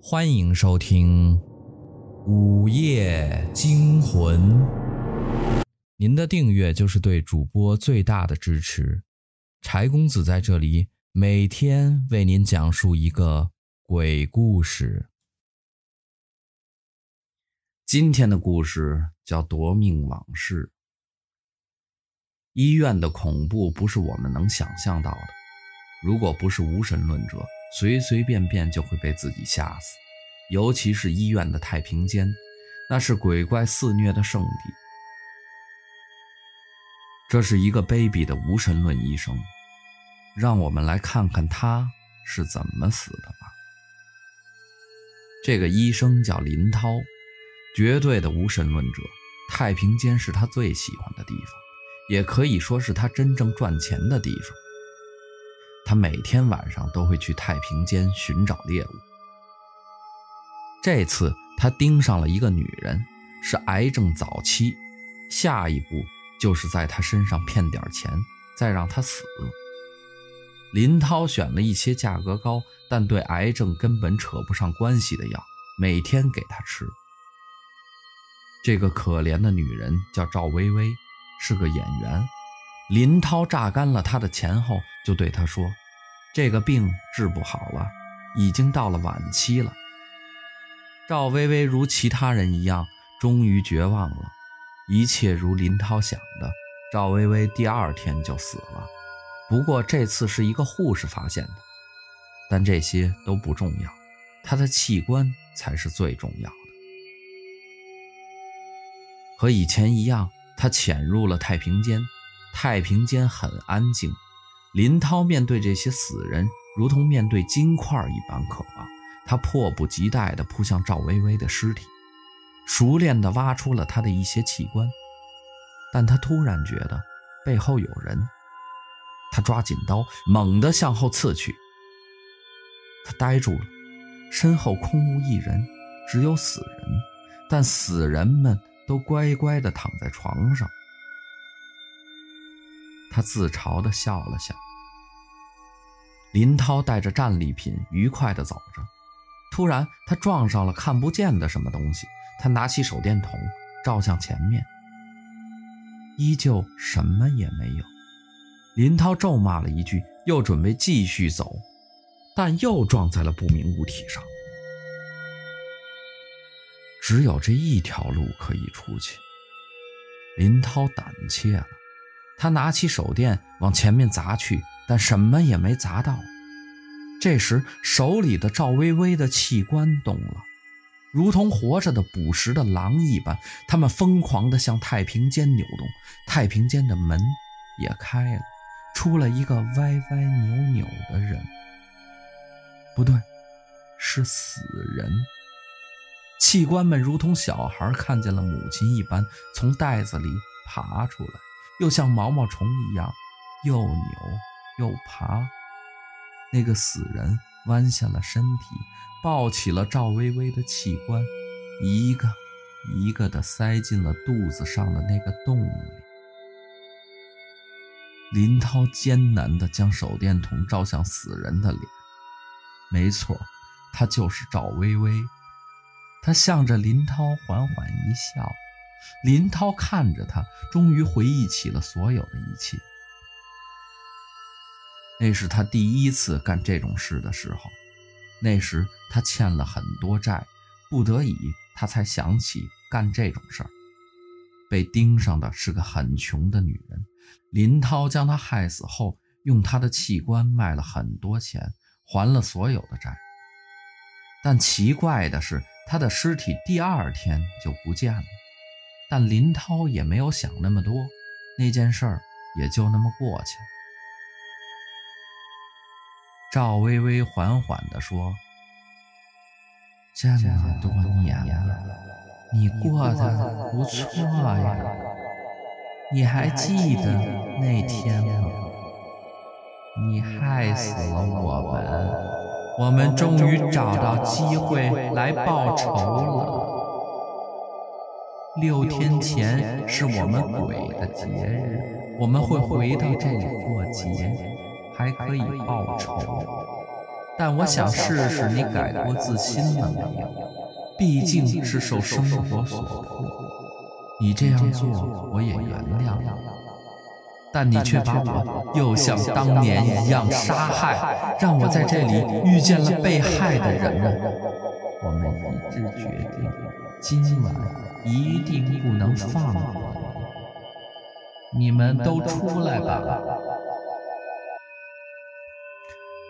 欢迎收听《午夜惊魂》。您的订阅就是对主播最大的支持。柴公子在这里每天为您讲述一个鬼故事。今天的故事叫《夺命往事》。医院的恐怖不是我们能想象到的。如果不是无神论者，随随便便就会被自己吓死。尤其是医院的太平间，那是鬼怪肆虐的圣地。这是一个卑鄙的无神论医生，让我们来看看他是怎么死的吧。这个医生叫林涛，绝对的无神论者。太平间是他最喜欢的地方，也可以说是他真正赚钱的地方。他每天晚上都会去太平间寻找猎物。这次他盯上了一个女人，是癌症早期，下一步。就是在他身上骗点钱，再让他死。林涛选了一些价格高，但对癌症根本扯不上关系的药，每天给他吃。这个可怜的女人叫赵薇薇，是个演员。林涛榨干了她的钱后，就对他说：“这个病治不好了，已经到了晚期了。”赵薇薇如其他人一样，终于绝望了。一切如林涛想的，赵薇薇第二天就死了。不过这次是一个护士发现的，但这些都不重要，她的器官才是最重要的。和以前一样，他潜入了太平间。太平间很安静，林涛面对这些死人，如同面对金块一般渴望。他迫不及待地扑向赵薇薇的尸体。熟练地挖出了她的一些器官，但他突然觉得背后有人，他抓紧刀，猛地向后刺去。他呆住了，身后空无一人，只有死人，但死人们都乖乖地躺在床上。他自嘲地笑了笑。林涛带着战利品愉快地走着，突然他撞上了看不见的什么东西。他拿起手电筒照向前面，依旧什么也没有。林涛咒骂了一句，又准备继续走，但又撞在了不明物体上。只有这一条路可以出去。林涛胆怯了，他拿起手电往前面砸去，但什么也没砸到。这时，手里的赵薇薇的器官动了。如同活着的捕食的狼一般，他们疯狂地向太平间扭动。太平间的门也开了，出了一个歪歪扭扭的人。不对，是死人。器官们如同小孩看见了母亲一般，从袋子里爬出来，又像毛毛虫一样又扭又爬。那个死人弯下了身体。抱起了赵薇薇的器官，一个一个的塞进了肚子上的那个洞里。林涛艰难地将手电筒照向死人的脸，没错，他就是赵薇薇。他向着林涛缓缓一笑，林涛看着他，终于回忆起了所有的一切。那是他第一次干这种事的时候。那时他欠了很多债，不得已他才想起干这种事儿。被盯上的是个很穷的女人，林涛将她害死后，用她的器官卖了很多钱，还了所有的债。但奇怪的是，她的尸体第二天就不见了。但林涛也没有想那么多，那件事儿也就那么过去了。赵薇薇缓缓地说：“这么多年了，你过得不错呀。你还记得那天吗？你害死了我们，我们终于找到机会来报仇了。六天前是我们鬼的节日，我们会回到这里过节。”还可以报仇，但我想试试你改过自新了没有？毕竟是受生活所迫，你这样做我也原谅了。但你却把我又像当年一样杀害，让我在这里遇见了被害的人们。我们一致决定，今晚一定不能放过你。们都出来吧。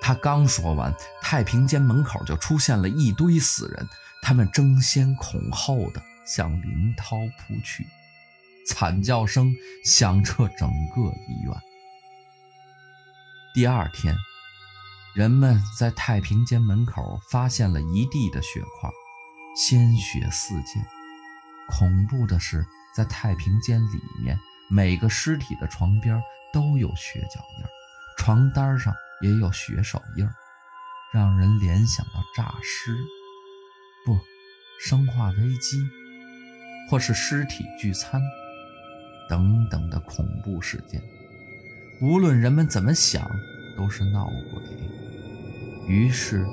他刚说完，太平间门口就出现了一堆死人，他们争先恐后的向林涛扑去，惨叫声响彻整个医院。第二天，人们在太平间门口发现了一地的血块，鲜血四溅。恐怖的是，在太平间里面，每个尸体的床边都有血脚印，床单上。也有血手印，让人联想到诈尸，不，生化危机，或是尸体聚餐等等的恐怖事件。无论人们怎么想，都是闹鬼。于是，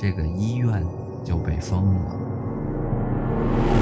这个医院就被封了。